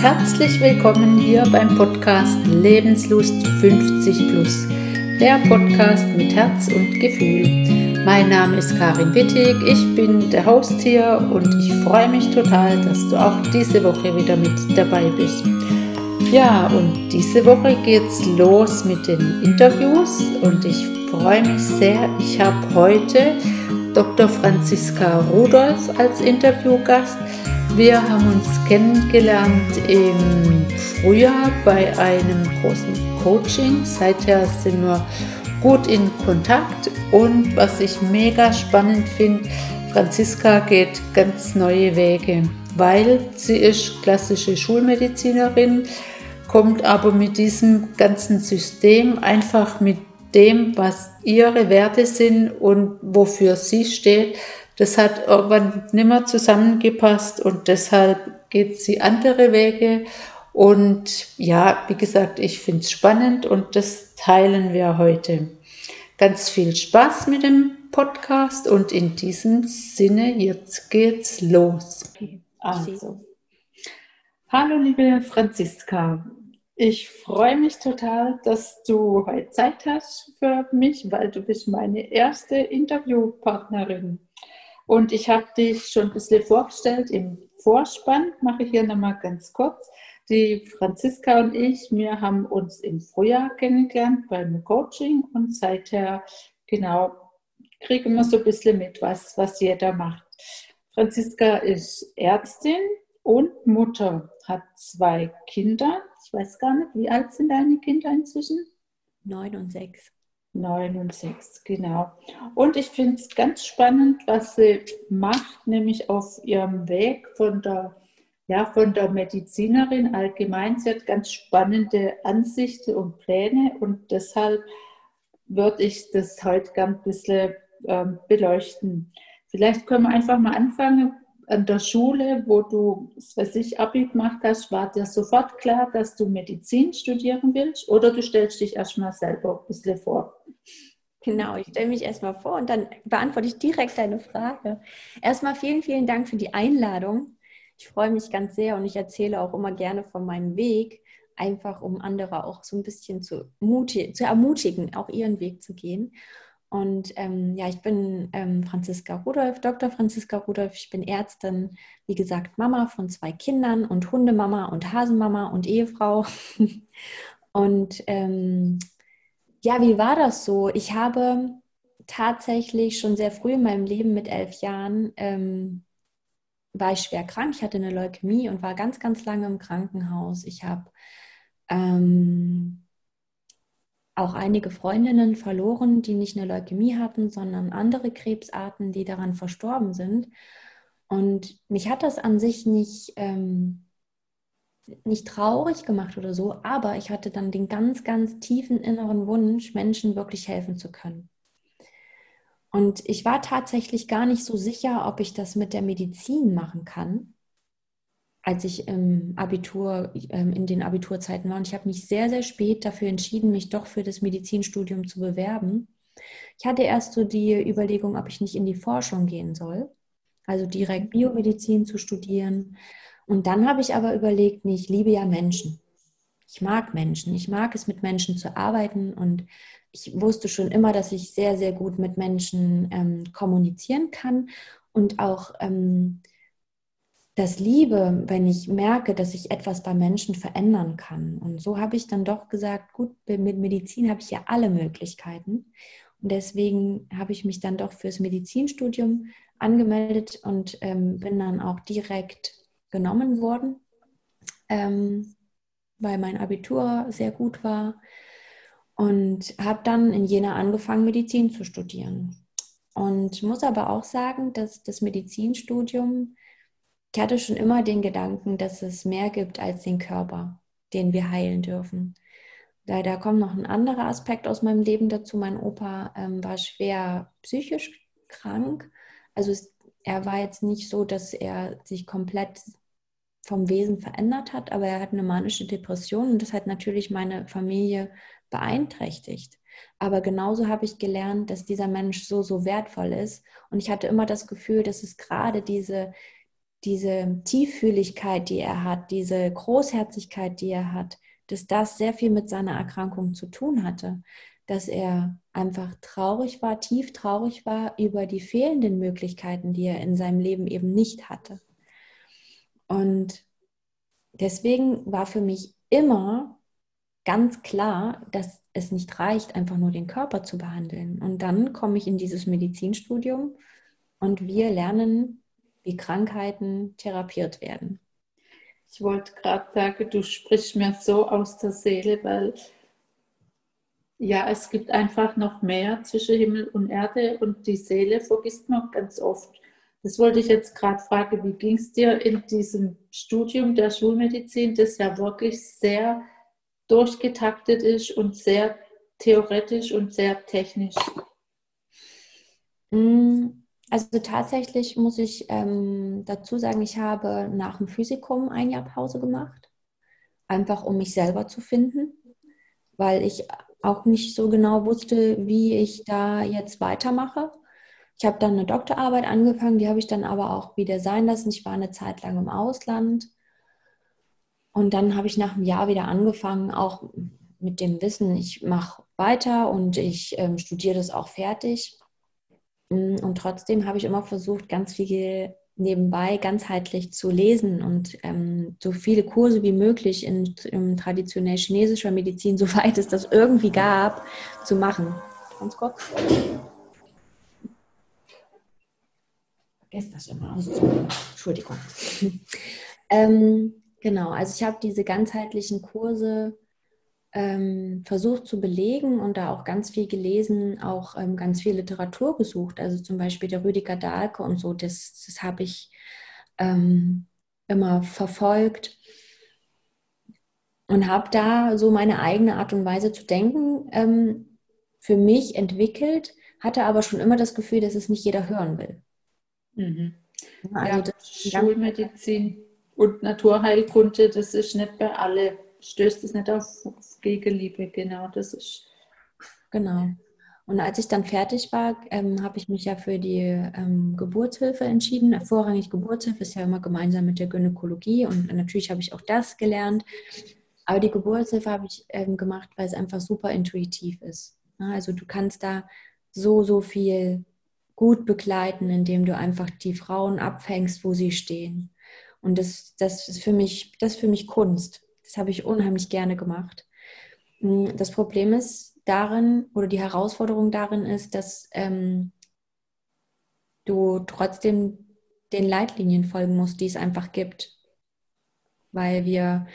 Herzlich willkommen hier beim Podcast Lebenslust 50 Plus, der Podcast mit Herz und Gefühl. Mein Name ist Karin Wittig, ich bin der Host hier und ich freue mich total, dass du auch diese Woche wieder mit dabei bist. Ja, und diese Woche geht's los mit den Interviews und ich freue mich sehr. Ich habe heute Dr. Franziska Rudolph als Interviewgast. Wir haben uns kennengelernt im Frühjahr bei einem großen Coaching. Seither sind wir gut in Kontakt und was ich mega spannend finde, Franziska geht ganz neue Wege, weil sie ist klassische Schulmedizinerin, kommt aber mit diesem ganzen System einfach mit dem, was ihre Werte sind und wofür sie steht, das hat irgendwann nicht mehr zusammengepasst und deshalb geht sie andere Wege. Und ja, wie gesagt, ich finde es spannend und das teilen wir heute. Ganz viel Spaß mit dem Podcast und in diesem Sinne, jetzt geht's los. Also, hallo liebe Franziska, ich freue mich total, dass du heute Zeit hast für mich, weil du bist meine erste Interviewpartnerin. Und ich habe dich schon ein bisschen vorgestellt im Vorspann, mache ich hier nochmal ganz kurz. Die Franziska und ich, wir haben uns im Frühjahr kennengelernt beim Coaching und seither, genau, kriegen wir so ein bisschen mit, was, was jeder macht. Franziska ist Ärztin und Mutter, hat zwei Kinder. Ich weiß gar nicht, wie alt sind deine Kinder inzwischen? Neun und sechs. 9 und 6, genau. Und ich finde es ganz spannend, was sie macht, nämlich auf ihrem Weg von der, ja, von der Medizinerin allgemein. Sie hat ganz spannende Ansichten und Pläne und deshalb würde ich das heute ganz ein bisschen ähm, beleuchten. Vielleicht können wir einfach mal anfangen an der Schule, wo du, was ich, Abi gemacht hast, war dir sofort klar, dass du Medizin studieren willst oder du stellst dich erstmal selber ein bisschen vor? Genau, ich stelle mich erstmal vor und dann beantworte ich direkt deine Frage. Erstmal vielen, vielen Dank für die Einladung. Ich freue mich ganz sehr und ich erzähle auch immer gerne von meinem Weg, einfach um andere auch so ein bisschen zu, zu ermutigen, auch ihren Weg zu gehen. Und ähm, ja, ich bin ähm, Franziska Rudolph, Dr. Franziska Rudolph. Ich bin Ärztin, wie gesagt, Mama von zwei Kindern und Hundemama und Hasenmama und Ehefrau. und ähm, ja, wie war das so? Ich habe tatsächlich schon sehr früh in meinem Leben mit elf Jahren ähm, war ich schwer krank. Ich hatte eine Leukämie und war ganz, ganz lange im Krankenhaus. Ich habe ähm, auch einige Freundinnen verloren, die nicht eine Leukämie hatten, sondern andere Krebsarten, die daran verstorben sind. Und mich hat das an sich nicht, ähm, nicht traurig gemacht oder so, aber ich hatte dann den ganz, ganz tiefen inneren Wunsch, Menschen wirklich helfen zu können. Und ich war tatsächlich gar nicht so sicher, ob ich das mit der Medizin machen kann, als ich im Abitur, ähm, in den Abiturzeiten war. Und ich habe mich sehr, sehr spät dafür entschieden, mich doch für das Medizinstudium zu bewerben. Ich hatte erst so die Überlegung, ob ich nicht in die Forschung gehen soll, also direkt Biomedizin zu studieren. Und dann habe ich aber überlegt, nee, ich liebe ja Menschen. Ich mag Menschen. Ich mag es, mit Menschen zu arbeiten. Und ich wusste schon immer, dass ich sehr, sehr gut mit Menschen ähm, kommunizieren kann und auch ähm, das liebe, wenn ich merke, dass ich etwas bei Menschen verändern kann. Und so habe ich dann doch gesagt, gut, mit Medizin habe ich ja alle Möglichkeiten. Und deswegen habe ich mich dann doch fürs Medizinstudium angemeldet und ähm, bin dann auch direkt genommen worden, ähm, weil mein Abitur sehr gut war. Und habe dann in Jena angefangen, Medizin zu studieren. Und muss aber auch sagen, dass das Medizinstudium ich hatte schon immer den Gedanken, dass es mehr gibt als den Körper, den wir heilen dürfen. Leider kommt noch ein anderer Aspekt aus meinem Leben dazu. Mein Opa ähm, war schwer psychisch krank. Also es, er war jetzt nicht so, dass er sich komplett vom Wesen verändert hat, aber er hat eine manische Depression und das hat natürlich meine Familie beeinträchtigt. Aber genauso habe ich gelernt, dass dieser Mensch so, so wertvoll ist. Und ich hatte immer das Gefühl, dass es gerade diese, diese Tieffühligkeit, die er hat, diese Großherzigkeit, die er hat, dass das sehr viel mit seiner Erkrankung zu tun hatte. Dass er einfach traurig war, tief traurig war über die fehlenden Möglichkeiten, die er in seinem Leben eben nicht hatte. Und deswegen war für mich immer ganz klar, dass es nicht reicht, einfach nur den Körper zu behandeln. Und dann komme ich in dieses Medizinstudium und wir lernen, wie Krankheiten therapiert werden. Ich wollte gerade sagen, du sprichst mir so aus der Seele, weil ja, es gibt einfach noch mehr zwischen Himmel und Erde und die Seele vergisst man ganz oft. Das wollte ich jetzt gerade fragen, wie ging es dir in diesem Studium der Schulmedizin, das ja wirklich sehr durchgetaktet ist und sehr theoretisch und sehr technisch? Mm, also tatsächlich muss ich ähm, dazu sagen, ich habe nach dem Physikum ein Jahr Pause gemacht, einfach um mich selber zu finden, weil ich auch nicht so genau wusste, wie ich da jetzt weitermache. Ich habe dann eine Doktorarbeit angefangen, die habe ich dann aber auch wieder sein lassen. Ich war eine Zeit lang im Ausland und dann habe ich nach einem Jahr wieder angefangen, auch mit dem Wissen, ich mache weiter und ich ähm, studiere das auch fertig. Mm, und trotzdem habe ich immer versucht, ganz viel nebenbei ganzheitlich zu lesen und ähm, so viele Kurse wie möglich in, in traditionell chinesischer Medizin, soweit es das irgendwie gab, zu machen. Ganz kurz. Vergesst das immer. Also, Entschuldigung. ähm, genau, also ich habe diese ganzheitlichen Kurse ähm, versucht zu belegen und da auch ganz viel gelesen, auch ähm, ganz viel Literatur gesucht. Also zum Beispiel der Rüdiger Dahlke und so, das, das habe ich ähm, immer verfolgt und habe da so meine eigene Art und Weise zu denken ähm, für mich entwickelt, hatte aber schon immer das Gefühl, dass es nicht jeder hören will. Mhm. Also ja, Schulmedizin und Naturheilkunde, das ist nicht bei alle stößt es nicht auf Gegenliebe, genau, das ist. Genau. Und als ich dann fertig war, ähm, habe ich mich ja für die ähm, Geburtshilfe entschieden. Vorrangig Geburtshilfe ist ja immer gemeinsam mit der Gynäkologie und natürlich habe ich auch das gelernt. Aber die Geburtshilfe habe ich ähm, gemacht, weil es einfach super intuitiv ist. Also du kannst da so, so viel gut begleiten, indem du einfach die Frauen abfängst, wo sie stehen. Und das, das, ist, für mich, das ist für mich Kunst. Das habe ich unheimlich gerne gemacht. Hm, das Problem ist darin, oder die Herausforderung darin ist, dass ähm, du trotzdem den Leitlinien folgen musst, die es einfach gibt. Weil wir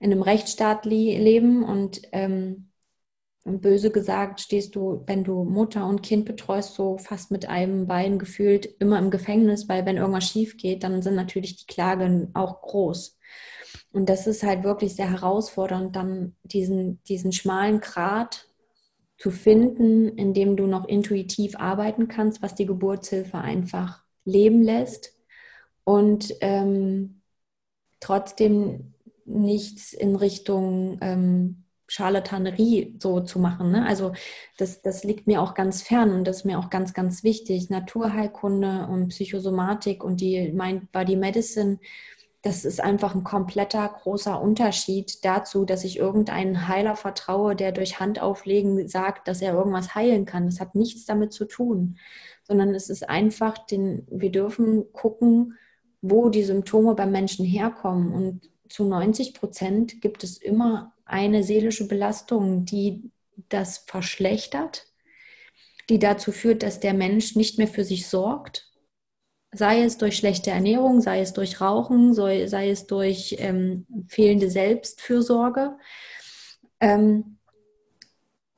in einem Rechtsstaat leben und ähm, böse gesagt stehst du, wenn du Mutter und Kind betreust, so fast mit einem Bein gefühlt immer im Gefängnis, weil wenn irgendwas schief geht, dann sind natürlich die Klagen auch groß. Und das ist halt wirklich sehr herausfordernd, dann diesen, diesen schmalen Grat zu finden, in dem du noch intuitiv arbeiten kannst, was die Geburtshilfe einfach leben lässt und ähm, trotzdem nichts in Richtung ähm, Charlatanerie so zu machen. Ne? Also das, das liegt mir auch ganz fern und das ist mir auch ganz, ganz wichtig. Naturheilkunde und Psychosomatik und die Mind Body Medicine das ist einfach ein kompletter großer Unterschied dazu, dass ich irgendeinen Heiler vertraue, der durch Handauflegen sagt, dass er irgendwas heilen kann. Das hat nichts damit zu tun, sondern es ist einfach, den, wir dürfen gucken, wo die Symptome beim Menschen herkommen. Und zu 90 Prozent gibt es immer eine seelische Belastung, die das verschlechtert, die dazu führt, dass der Mensch nicht mehr für sich sorgt sei es durch schlechte Ernährung, sei es durch Rauchen, sei, sei es durch ähm, fehlende Selbstfürsorge. Ähm,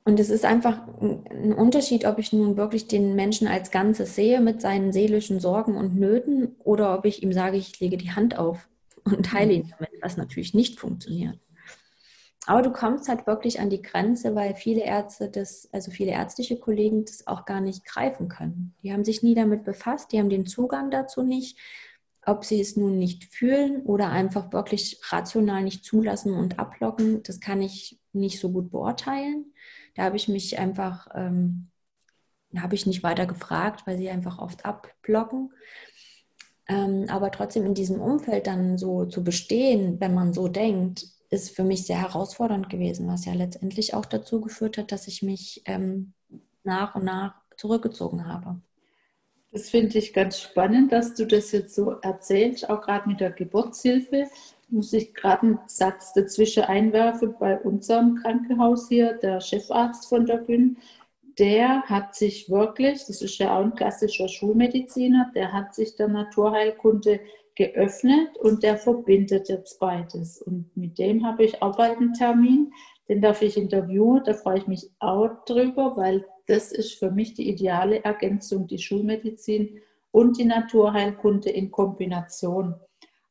und es ist einfach ein Unterschied, ob ich nun wirklich den Menschen als Ganzes sehe mit seinen seelischen Sorgen und Nöten oder ob ich ihm sage, ich lege die Hand auf und heile ihn damit, was natürlich nicht funktioniert. Aber du kommst halt wirklich an die Grenze, weil viele Ärzte das, also viele ärztliche Kollegen das auch gar nicht greifen können. Die haben sich nie damit befasst, die haben den Zugang dazu nicht, ob sie es nun nicht fühlen oder einfach wirklich rational nicht zulassen und ablocken, das kann ich nicht so gut beurteilen. Da habe ich mich einfach, ähm, habe ich nicht weiter gefragt, weil sie einfach oft abblocken. Ähm, aber trotzdem in diesem Umfeld dann so zu bestehen, wenn man so denkt, ist für mich sehr herausfordernd gewesen, was ja letztendlich auch dazu geführt hat, dass ich mich ähm, nach und nach zurückgezogen habe. Das finde ich ganz spannend, dass du das jetzt so erzählst, auch gerade mit der Geburtshilfe. Muss ich gerade einen Satz dazwischen einwerfen bei unserem Krankenhaus hier, der Chefarzt von der Gün, der hat sich wirklich, das ist ja auch ein klassischer Schulmediziner, der hat sich der Naturheilkunde geöffnet und der verbindet jetzt beides. Und mit dem habe ich auch einen Termin, den darf ich interviewen, da freue ich mich auch drüber, weil das ist für mich die ideale Ergänzung, die Schulmedizin und die Naturheilkunde in Kombination.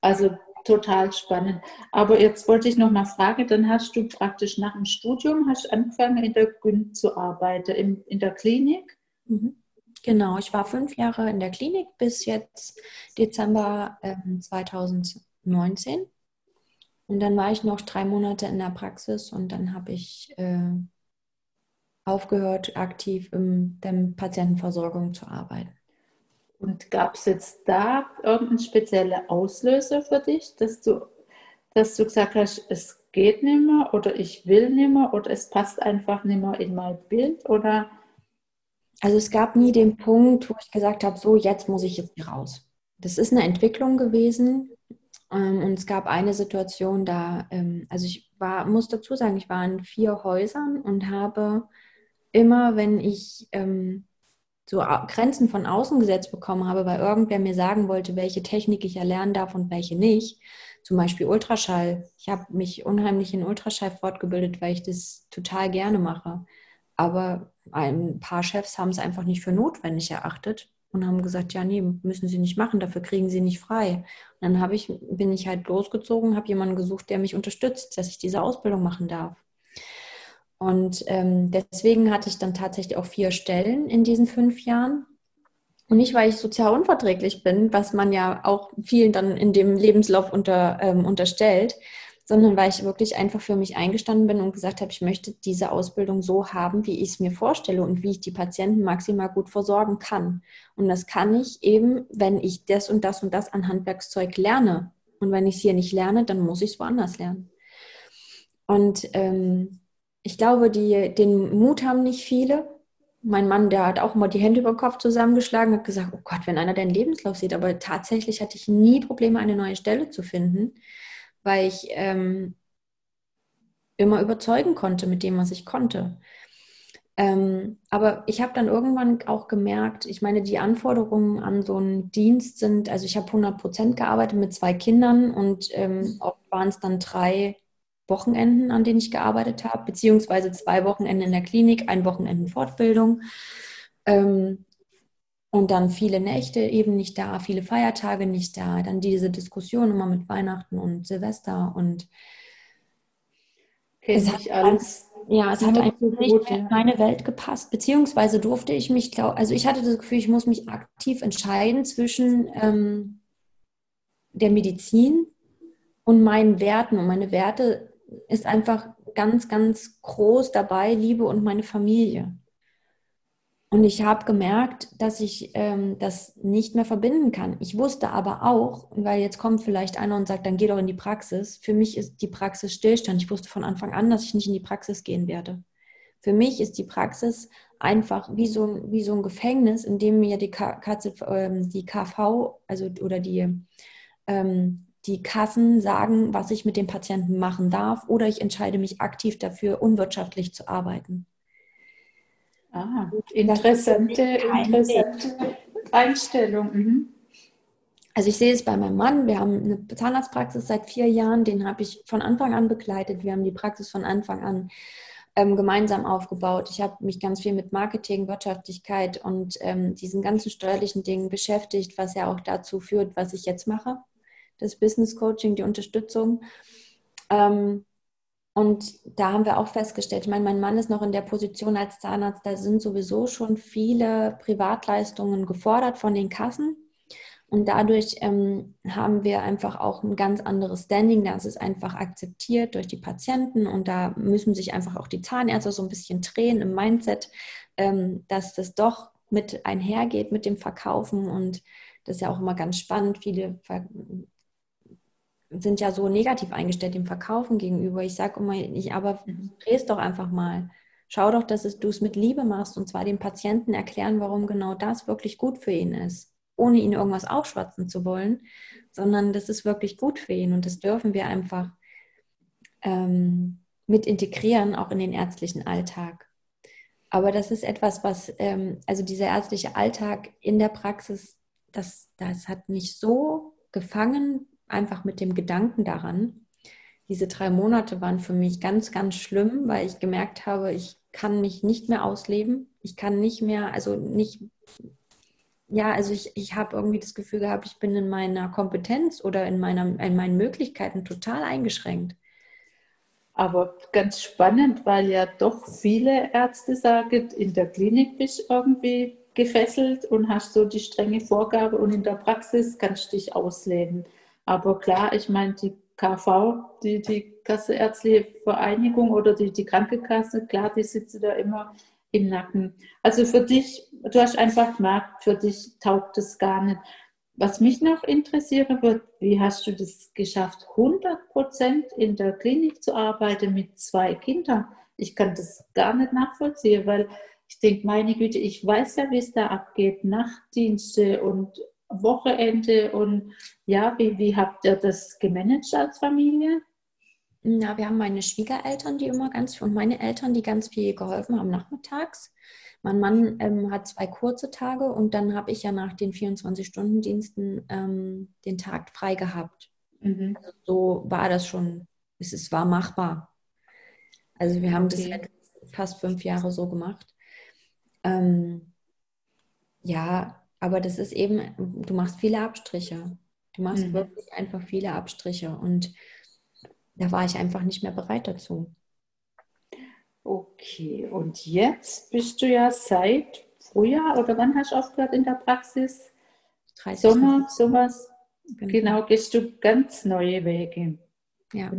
Also total spannend. Aber jetzt wollte ich noch mal fragen, dann hast du praktisch nach dem Studium hast angefangen in der Gyn zu arbeiten, in, in der Klinik? Mhm. Genau, ich war fünf Jahre in der Klinik bis jetzt Dezember ähm, 2019. Und dann war ich noch drei Monate in der Praxis und dann habe ich äh, aufgehört, aktiv in der Patientenversorgung zu arbeiten. Und gab es jetzt da irgendeinen speziellen Auslöser für dich, dass du, dass du gesagt hast, es geht nicht mehr oder ich will nicht mehr oder es passt einfach nicht mehr in mein Bild? Oder? Also es gab nie den Punkt, wo ich gesagt habe, so jetzt muss ich jetzt hier raus. Das ist eine Entwicklung gewesen. Ähm, und es gab eine Situation da, ähm, also ich war, muss dazu sagen, ich war in vier Häusern und habe immer, wenn ich ähm, so Grenzen von außen gesetzt bekommen habe, weil irgendwer mir sagen wollte, welche Technik ich erlernen darf und welche nicht. Zum Beispiel Ultraschall. Ich habe mich unheimlich in Ultraschall fortgebildet, weil ich das total gerne mache. Aber ein paar Chefs haben es einfach nicht für notwendig erachtet und haben gesagt, ja, nee, müssen sie nicht machen, dafür kriegen sie nicht frei. Und dann ich, bin ich halt losgezogen, habe jemanden gesucht, der mich unterstützt, dass ich diese Ausbildung machen darf. Und ähm, deswegen hatte ich dann tatsächlich auch vier Stellen in diesen fünf Jahren. Und nicht, weil ich sozial unverträglich bin, was man ja auch vielen dann in dem Lebenslauf unter, ähm, unterstellt, sondern weil ich wirklich einfach für mich eingestanden bin und gesagt habe, ich möchte diese Ausbildung so haben, wie ich es mir vorstelle und wie ich die Patienten maximal gut versorgen kann. Und das kann ich eben, wenn ich das und das und das an Handwerkszeug lerne. Und wenn ich es hier nicht lerne, dann muss ich es woanders lernen. Und ähm, ich glaube, die, den Mut haben nicht viele. Mein Mann, der hat auch immer die Hände über den Kopf zusammengeschlagen, hat gesagt, oh Gott, wenn einer deinen Lebenslauf sieht. Aber tatsächlich hatte ich nie Probleme, eine neue Stelle zu finden, weil ich ähm, immer überzeugen konnte mit dem, was ich konnte. Ähm, aber ich habe dann irgendwann auch gemerkt, ich meine, die Anforderungen an so einen Dienst sind, also ich habe 100 Prozent gearbeitet mit zwei Kindern und ähm, oft waren es dann drei Wochenenden, an denen ich gearbeitet habe, beziehungsweise zwei Wochenenden in der Klinik, ein Wochenende Fortbildung. Ähm, und dann viele Nächte eben nicht da, viele Feiertage nicht da. Dann diese Diskussion immer mit Weihnachten und Silvester und es hat alles. Ja, es hat einfach nicht gut, in meine Welt gepasst, beziehungsweise durfte ich mich, glaub, also ich hatte das Gefühl, ich muss mich aktiv entscheiden zwischen ähm, der Medizin und meinen Werten. Und meine Werte ist einfach ganz, ganz groß dabei, Liebe und meine Familie. Und ich habe gemerkt, dass ich ähm, das nicht mehr verbinden kann. Ich wusste aber auch, weil jetzt kommt vielleicht einer und sagt, dann geh doch in die Praxis. Für mich ist die Praxis Stillstand. Ich wusste von Anfang an, dass ich nicht in die Praxis gehen werde. Für mich ist die Praxis einfach wie so, wie so ein Gefängnis, in dem mir die, KZ, ähm, die KV, also oder die ähm, die Kassen sagen, was ich mit dem Patienten machen darf oder ich entscheide mich aktiv dafür, unwirtschaftlich zu arbeiten. Ah, interessante, interessante Einstellung. Mhm. Also ich sehe es bei meinem Mann, wir haben eine Zahnarztpraxis seit vier Jahren, den habe ich von Anfang an begleitet. Wir haben die Praxis von Anfang an ähm, gemeinsam aufgebaut. Ich habe mich ganz viel mit Marketing, Wirtschaftlichkeit und ähm, diesen ganzen steuerlichen Dingen beschäftigt, was ja auch dazu führt, was ich jetzt mache das Business Coaching, die Unterstützung. Ähm, und da haben wir auch festgestellt, ich meine, mein Mann ist noch in der Position als Zahnarzt, da sind sowieso schon viele Privatleistungen gefordert von den Kassen. Und dadurch ähm, haben wir einfach auch ein ganz anderes Standing. Das ist einfach akzeptiert durch die Patienten und da müssen sich einfach auch die Zahnärzte so ein bisschen drehen im Mindset, ähm, dass das doch mit einhergeht mit dem Verkaufen. Und das ist ja auch immer ganz spannend. Viele sind ja so negativ eingestellt dem Verkaufen gegenüber. Ich sage immer, ich aber mhm. dreh es doch einfach mal. Schau doch, dass du es mit Liebe machst und zwar dem Patienten erklären, warum genau das wirklich gut für ihn ist, ohne ihn irgendwas aufschwatzen zu wollen, sondern das ist wirklich gut für ihn und das dürfen wir einfach ähm, mit integrieren, auch in den ärztlichen Alltag. Aber das ist etwas, was, ähm, also dieser ärztliche Alltag in der Praxis, das, das hat mich so gefangen, einfach mit dem Gedanken daran. Diese drei Monate waren für mich ganz, ganz schlimm, weil ich gemerkt habe, ich kann mich nicht mehr ausleben. Ich kann nicht mehr, also nicht, ja, also ich, ich habe irgendwie das Gefühl gehabt, ich bin in meiner Kompetenz oder in, meiner, in meinen Möglichkeiten total eingeschränkt. Aber ganz spannend, weil ja doch viele Ärzte sagen, in der Klinik bist du irgendwie gefesselt und hast so die strenge Vorgabe und in der Praxis kannst du dich ausleben. Aber klar, ich meine, die KV, die, die Kasseärztliche Vereinigung oder die, die Krankenkasse, klar, die sitzen da immer im Nacken. Also für dich, du hast einfach gemerkt, für dich taugt es gar nicht. Was mich noch interessieren wird, wie hast du das geschafft, 100 Prozent in der Klinik zu arbeiten mit zwei Kindern? Ich kann das gar nicht nachvollziehen, weil ich denke, meine Güte, ich weiß ja, wie es da abgeht, Nachtdienste und Wochenende und ja, wie, wie habt ihr das gemanagt als Familie? Ja, wir haben meine Schwiegereltern, die immer ganz und meine Eltern, die ganz viel geholfen haben nachmittags. Mein Mann ähm, hat zwei kurze Tage und dann habe ich ja nach den 24-Stunden-Diensten ähm, den Tag frei gehabt. Mhm. Also so war das schon. Es, es war machbar. Also wir haben okay. das fast fünf Jahre so gemacht. Ähm, ja, aber das ist eben, du machst viele Abstriche. Du machst mhm. wirklich einfach viele Abstriche und da war ich einfach nicht mehr bereit dazu. Okay, und jetzt bist du ja seit Frühjahr oder wann hast du aufgehört in der Praxis? 30 Sommer, sowas. Genau. genau, gehst du ganz neue Wege. Ja.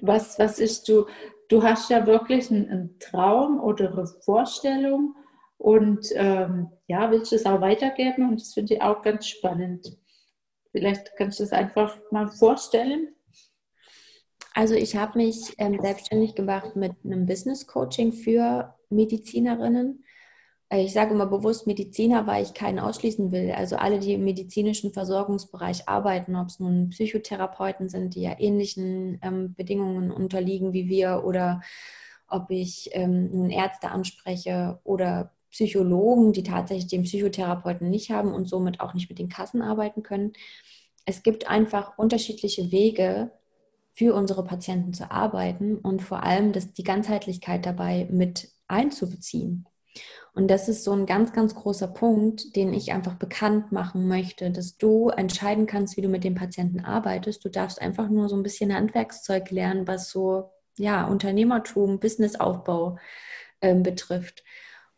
Was, was ist du? Du hast ja wirklich einen, einen Traum oder eine Vorstellung und ähm, ja, willst du es auch weitergeben und das finde ich auch ganz spannend. Vielleicht kannst du es einfach mal vorstellen. Also ich habe mich ähm, selbstständig gemacht mit einem Business Coaching für Medizinerinnen. Äh, ich sage immer bewusst Mediziner, weil ich keinen ausschließen will. Also alle, die im medizinischen Versorgungsbereich arbeiten, ob es nun Psychotherapeuten sind, die ja ähnlichen ähm, Bedingungen unterliegen wie wir, oder ob ich ähm, nun Ärzte anspreche oder Psychologen, die tatsächlich den Psychotherapeuten nicht haben und somit auch nicht mit den Kassen arbeiten können. Es gibt einfach unterschiedliche Wege, für unsere Patienten zu arbeiten und vor allem das, die Ganzheitlichkeit dabei mit einzubeziehen. Und das ist so ein ganz, ganz großer Punkt, den ich einfach bekannt machen möchte, dass du entscheiden kannst, wie du mit dem Patienten arbeitest. Du darfst einfach nur so ein bisschen Handwerkszeug lernen, was so ja, Unternehmertum, Businessaufbau ähm, betrifft.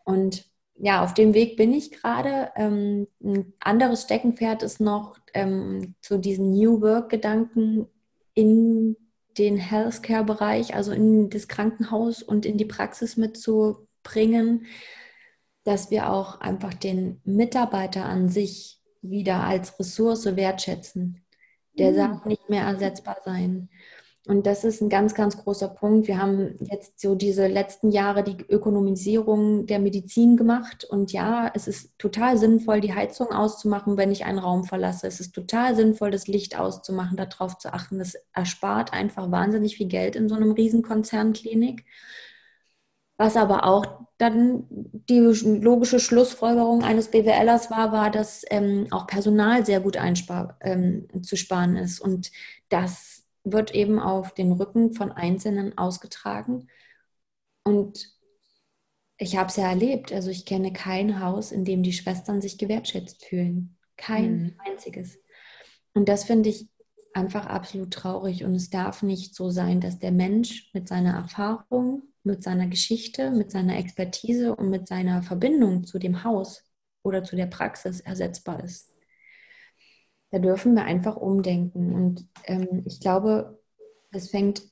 Und ja, auf dem Weg bin ich gerade. Ähm, ein anderes Steckenpferd ist noch ähm, zu diesen New Work-Gedanken in den Healthcare-Bereich, also in das Krankenhaus und in die Praxis mitzubringen, dass wir auch einfach den Mitarbeiter an sich wieder als Ressource wertschätzen. Der mhm. darf nicht mehr ersetzbar sein. Und das ist ein ganz, ganz großer Punkt. Wir haben jetzt so diese letzten Jahre die Ökonomisierung der Medizin gemacht. Und ja, es ist total sinnvoll, die Heizung auszumachen, wenn ich einen Raum verlasse. Es ist total sinnvoll, das Licht auszumachen, darauf zu achten. Das erspart einfach wahnsinnig viel Geld in so einem Riesenkonzernklinik. Was aber auch dann die logische Schlussfolgerung eines BWLers war, war, dass ähm, auch Personal sehr gut einspar, ähm, zu sparen ist. Und das wird eben auf den Rücken von Einzelnen ausgetragen. Und ich habe es ja erlebt. Also ich kenne kein Haus, in dem die Schwestern sich gewertschätzt fühlen. Kein mhm. einziges. Und das finde ich einfach absolut traurig. Und es darf nicht so sein, dass der Mensch mit seiner Erfahrung, mit seiner Geschichte, mit seiner Expertise und mit seiner Verbindung zu dem Haus oder zu der Praxis ersetzbar ist. Da dürfen wir einfach umdenken. Und ähm, ich glaube, es fängt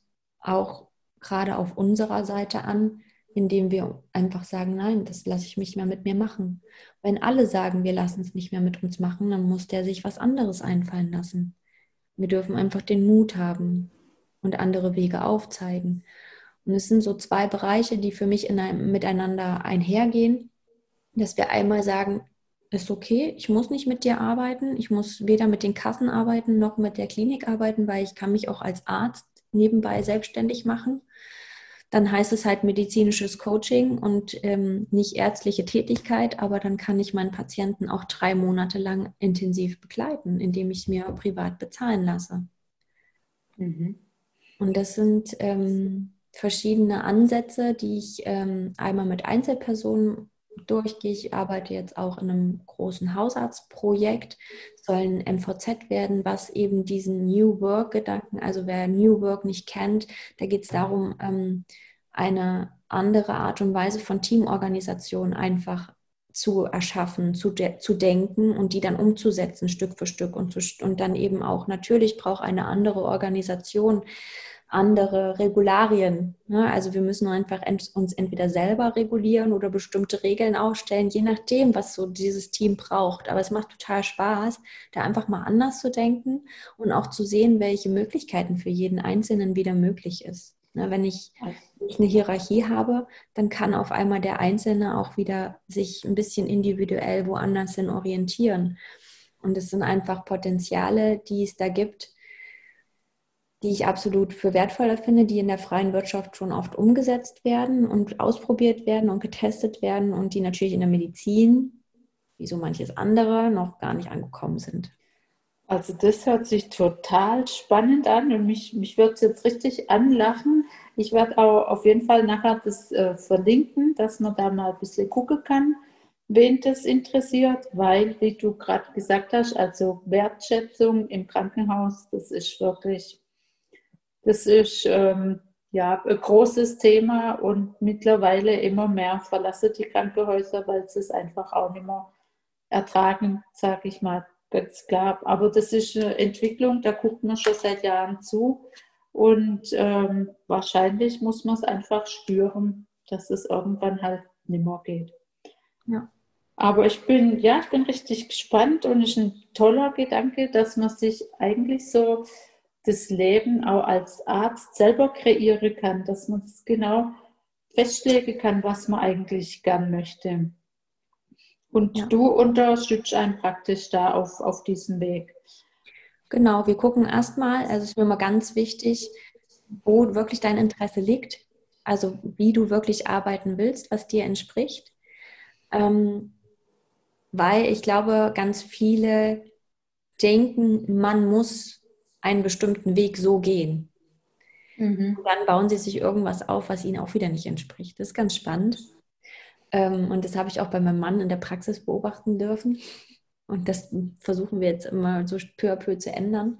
auch gerade auf unserer Seite an, indem wir einfach sagen, nein, das lasse ich nicht mehr mit mir machen. Wenn alle sagen, wir lassen es nicht mehr mit uns machen, dann muss der sich was anderes einfallen lassen. Wir dürfen einfach den Mut haben und andere Wege aufzeigen. Und es sind so zwei Bereiche, die für mich einem, miteinander einhergehen, dass wir einmal sagen, ist okay, ich muss nicht mit dir arbeiten, ich muss weder mit den Kassen arbeiten noch mit der Klinik arbeiten, weil ich kann mich auch als Arzt nebenbei selbstständig machen dann heißt es halt medizinisches Coaching und ähm, nicht ärztliche Tätigkeit, aber dann kann ich meinen Patienten auch drei Monate lang intensiv begleiten, indem ich mir privat bezahlen lasse. Mhm. Und das sind ähm, verschiedene Ansätze, die ich ähm, einmal mit Einzelpersonen durchgehe. Ich arbeite jetzt auch in einem großen Hausarztprojekt, soll ein MVZ werden, was eben diesen New Work-Gedanken, also wer New Work nicht kennt, da geht es darum, ähm, eine andere Art und Weise von Teamorganisation einfach zu erschaffen, zu, de zu denken und die dann umzusetzen, Stück für Stück und, zu, und dann eben auch, natürlich braucht eine andere Organisation andere Regularien. Ne? Also wir müssen einfach ent uns entweder selber regulieren oder bestimmte Regeln aufstellen, je nachdem, was so dieses Team braucht. Aber es macht total Spaß, da einfach mal anders zu denken und auch zu sehen, welche Möglichkeiten für jeden Einzelnen wieder möglich ist. Ne? Wenn ich, ich eine Hierarchie habe, dann kann auf einmal der Einzelne auch wieder sich ein bisschen individuell woanders hin orientieren. Und es sind einfach Potenziale, die es da gibt, die ich absolut für wertvoller finde, die in der freien Wirtschaft schon oft umgesetzt werden und ausprobiert werden und getestet werden und die natürlich in der Medizin, wie so manches andere, noch gar nicht angekommen sind. Also das hört sich total spannend an und mich, mich wird es jetzt richtig anlachen. Ich werde auch auf jeden Fall nachher das äh, verlinken, dass man da mal ein bisschen gucken kann, wen das interessiert, weil, wie du gerade gesagt hast, also Wertschätzung im Krankenhaus, das ist wirklich das ist ähm, ja ein großes Thema und mittlerweile immer mehr verlassen die Krankenhäuser, weil sie es einfach auch nicht mehr ertragen, sage ich mal ganz klar. Aber das ist eine Entwicklung, da guckt man schon seit Jahren zu und ähm, wahrscheinlich muss man es einfach spüren, dass es irgendwann halt nicht mehr geht. Ja. Aber ich bin, ja, ich bin richtig gespannt und es ist ein toller Gedanke, dass man sich eigentlich so das Leben auch als Arzt selber kreieren kann, dass man es genau festlegen kann, was man eigentlich gern möchte. Und ja. du unterstützt einen praktisch da auf, auf diesem Weg. Genau, wir gucken erstmal, also es ist mir immer ganz wichtig, wo wirklich dein Interesse liegt, also wie du wirklich arbeiten willst, was dir entspricht. Ähm, weil ich glaube, ganz viele denken, man muss einen bestimmten Weg so gehen. Mhm. Und dann bauen sie sich irgendwas auf, was ihnen auch wieder nicht entspricht. Das ist ganz spannend. Ähm, und das habe ich auch bei meinem Mann in der Praxis beobachten dürfen. Und das versuchen wir jetzt immer so peu à peu zu ändern.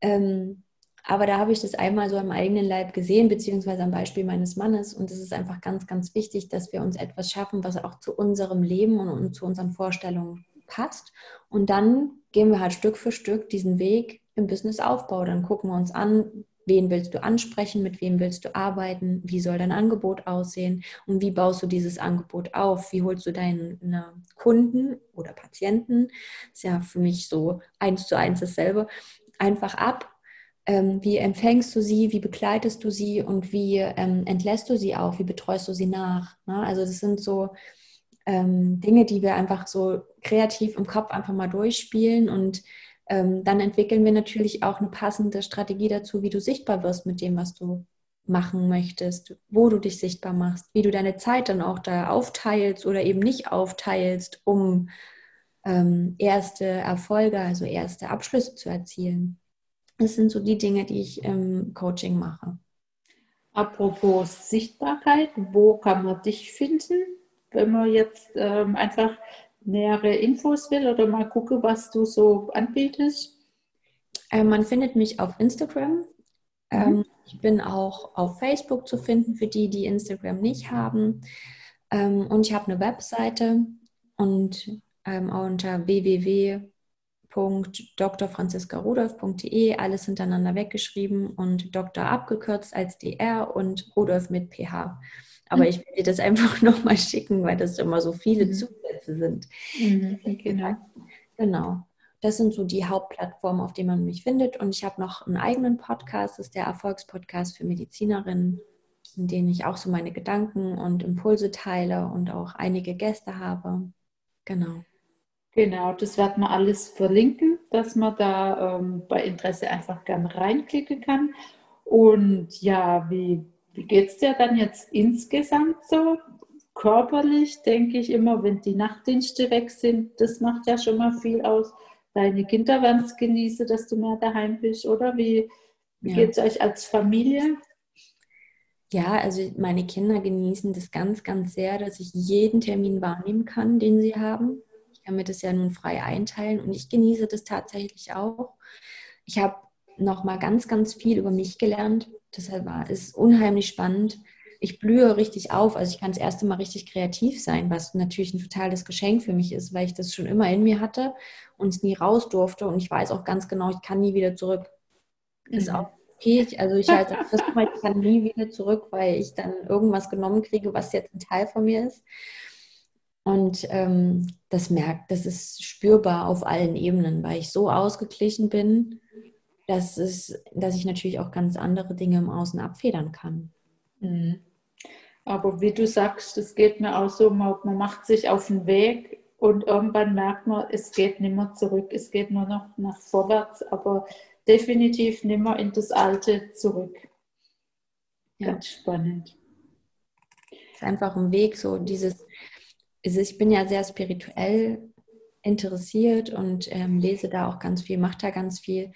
Ähm, aber da habe ich das einmal so am eigenen Leib gesehen, beziehungsweise am Beispiel meines Mannes. Und es ist einfach ganz, ganz wichtig, dass wir uns etwas schaffen, was auch zu unserem Leben und zu unseren Vorstellungen passt. Und dann gehen wir halt Stück für Stück diesen Weg im Businessaufbau. Dann gucken wir uns an, wen willst du ansprechen, mit wem willst du arbeiten, wie soll dein Angebot aussehen und wie baust du dieses Angebot auf, wie holst du deine Kunden oder Patienten, ist ja für mich so eins zu eins dasselbe, einfach ab. Ähm, wie empfängst du sie, wie begleitest du sie und wie ähm, entlässt du sie auch, wie betreust du sie nach? Ne? Also das sind so ähm, Dinge, die wir einfach so kreativ im Kopf einfach mal durchspielen und ähm, dann entwickeln wir natürlich auch eine passende Strategie dazu, wie du sichtbar wirst mit dem, was du machen möchtest, wo du dich sichtbar machst, wie du deine Zeit dann auch da aufteilst oder eben nicht aufteilst, um ähm, erste Erfolge, also erste Abschlüsse zu erzielen. Das sind so die Dinge, die ich im Coaching mache. Apropos Sichtbarkeit, wo kann man dich finden, wenn man jetzt ähm, einfach nähere Infos will oder mal gucke, was du so anbietest? Äh, man findet mich auf Instagram. Ähm, mhm. ich bin auch auf Facebook zu finden für die, die Instagram nicht haben. Ähm, und ich habe eine Webseite und ähm, unter www.drfranziskarudolf.de alles hintereinander weggeschrieben und Doktor abgekürzt als DR und Rudolf mit PH. Aber ich will dir das einfach nochmal schicken, weil das immer so viele mhm. Zusätze sind. Mhm, genau. Genau. Das sind so die Hauptplattformen, auf denen man mich findet. Und ich habe noch einen eigenen Podcast, das ist der Erfolgspodcast für Medizinerinnen, in dem ich auch so meine Gedanken und Impulse teile und auch einige Gäste habe. Genau. Genau, das werden wir alles verlinken, dass man da ähm, bei Interesse einfach gerne reinklicken kann. Und ja, wie, wie geht es dir dann jetzt insgesamt so? Körperlich denke ich immer, wenn die Nachtdienste weg sind, das macht ja schon mal viel aus. Deine Kinder werden es genießen, dass du mehr daheim bist, oder? Wie, wie ja. geht es euch als Familie? Ja, also meine Kinder genießen das ganz, ganz sehr, dass ich jeden Termin wahrnehmen kann, den sie haben. Ich kann mir das ja nun frei einteilen und ich genieße das tatsächlich auch. Ich habe noch mal ganz, ganz viel über mich gelernt. Deshalb war es unheimlich spannend. Ich blühe richtig auf. Also ich kann das erste Mal richtig kreativ sein, was natürlich ein totales Geschenk für mich ist, weil ich das schon immer in mir hatte und es nie raus durfte. Und ich weiß auch ganz genau, ich kann nie wieder zurück. Ist mhm. auch okay. Also ich halte das ich kann nie wieder zurück, weil ich dann irgendwas genommen kriege, was jetzt ein Teil von mir ist. Und ähm, das merkt, das ist spürbar auf allen Ebenen, weil ich so ausgeglichen bin, dass, es, dass ich natürlich auch ganz andere Dinge im Außen abfedern kann. Mhm. Aber wie du sagst, es geht mir auch so, man, man, macht sich auf den Weg und irgendwann merkt man, es geht nicht mehr zurück, es geht nur noch nach vorwärts, aber definitiv nicht mehr in das Alte zurück. Ja. Ganz spannend. Es ist einfach ein Weg, so dieses ich bin ja sehr spirituell interessiert und ähm, lese da auch ganz viel, mache da ganz viel.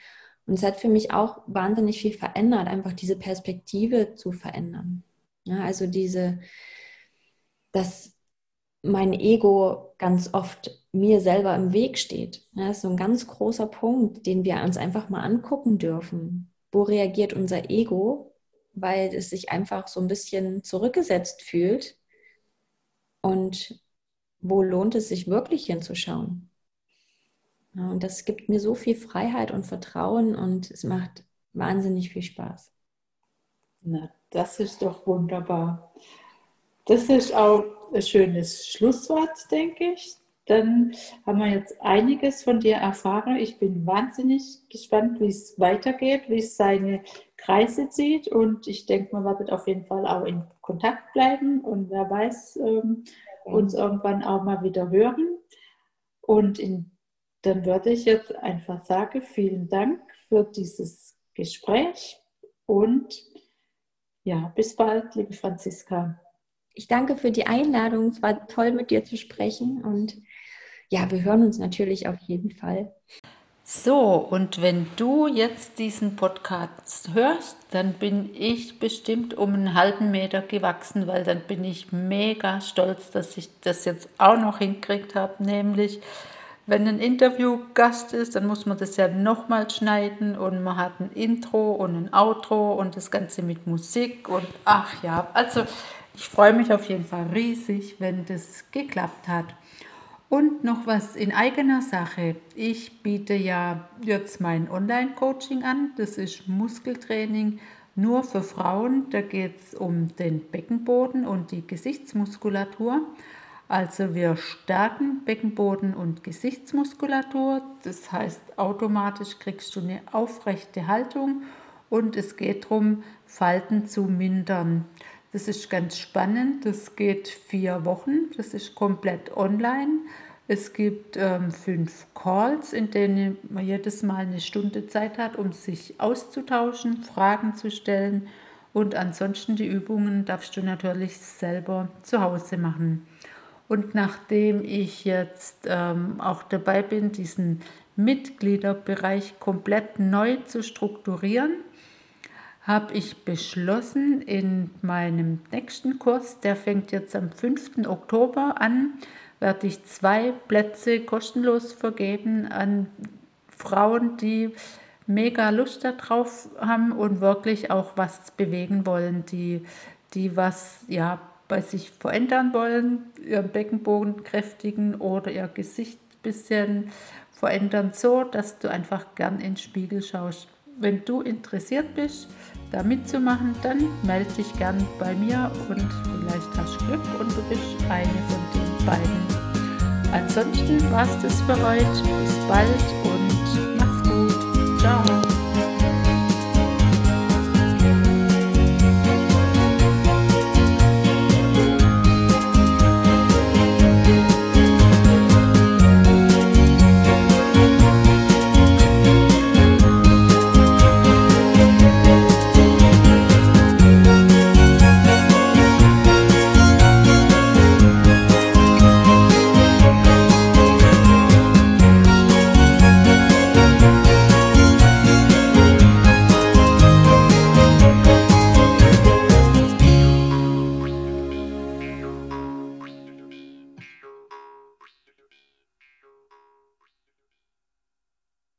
Und es hat für mich auch wahnsinnig viel verändert, einfach diese Perspektive zu verändern. Ja, also diese, dass mein Ego ganz oft mir selber im Weg steht. Ja, das ist so ein ganz großer Punkt, den wir uns einfach mal angucken dürfen. Wo reagiert unser Ego, weil es sich einfach so ein bisschen zurückgesetzt fühlt und wo lohnt es sich wirklich hinzuschauen? Ja, und das gibt mir so viel Freiheit und Vertrauen und es macht wahnsinnig viel Spaß. Na, das ist doch wunderbar. Das ist auch ein schönes Schlusswort, denke ich. Dann haben wir jetzt einiges von dir erfahren. Ich bin wahnsinnig gespannt, wie es weitergeht, wie es seine Kreise zieht. Und ich denke, man wird auf jeden Fall auch in Kontakt bleiben. Und wer weiß, ähm, uns irgendwann auch mal wieder hören. Und in, dann würde ich jetzt einfach sagen, vielen Dank für dieses Gespräch und ja, bis bald, liebe Franziska. Ich danke für die Einladung. Es war toll, mit dir zu sprechen und ja, wir hören uns natürlich auf jeden Fall. So, und wenn du jetzt diesen Podcast hörst, dann bin ich bestimmt um einen halben Meter gewachsen, weil dann bin ich mega stolz, dass ich das jetzt auch noch hinkriegt habe. Nämlich, wenn ein Interviewgast ist, dann muss man das ja nochmal schneiden und man hat ein Intro und ein Outro und das Ganze mit Musik und ach ja, also ich freue mich auf jeden Fall riesig, wenn das geklappt hat. Und noch was in eigener Sache. Ich biete ja jetzt mein Online-Coaching an. Das ist Muskeltraining nur für Frauen. Da geht es um den Beckenboden und die Gesichtsmuskulatur. Also wir stärken Beckenboden und Gesichtsmuskulatur. Das heißt, automatisch kriegst du eine aufrechte Haltung und es geht darum, Falten zu mindern. Das ist ganz spannend. Das geht vier Wochen. Das ist komplett online. Es gibt ähm, fünf Calls, in denen man jedes Mal eine Stunde Zeit hat, um sich auszutauschen, Fragen zu stellen. Und ansonsten die Übungen darfst du natürlich selber zu Hause machen. Und nachdem ich jetzt ähm, auch dabei bin, diesen Mitgliederbereich komplett neu zu strukturieren, habe ich beschlossen, in meinem nächsten Kurs, der fängt jetzt am 5. Oktober an, werde ich zwei Plätze kostenlos vergeben an Frauen, die mega Lust darauf haben und wirklich auch was bewegen wollen, die, die was ja, bei sich verändern wollen, ihren Beckenboden kräftigen oder ihr Gesicht ein bisschen verändern, so dass du einfach gern ins Spiegel schaust wenn du interessiert bist, da mitzumachen, dann melde dich gern bei mir und vielleicht hast du Glück und du bist eine von den beiden. Ansonsten war es das für heute. Bis bald und mach's gut. Ciao.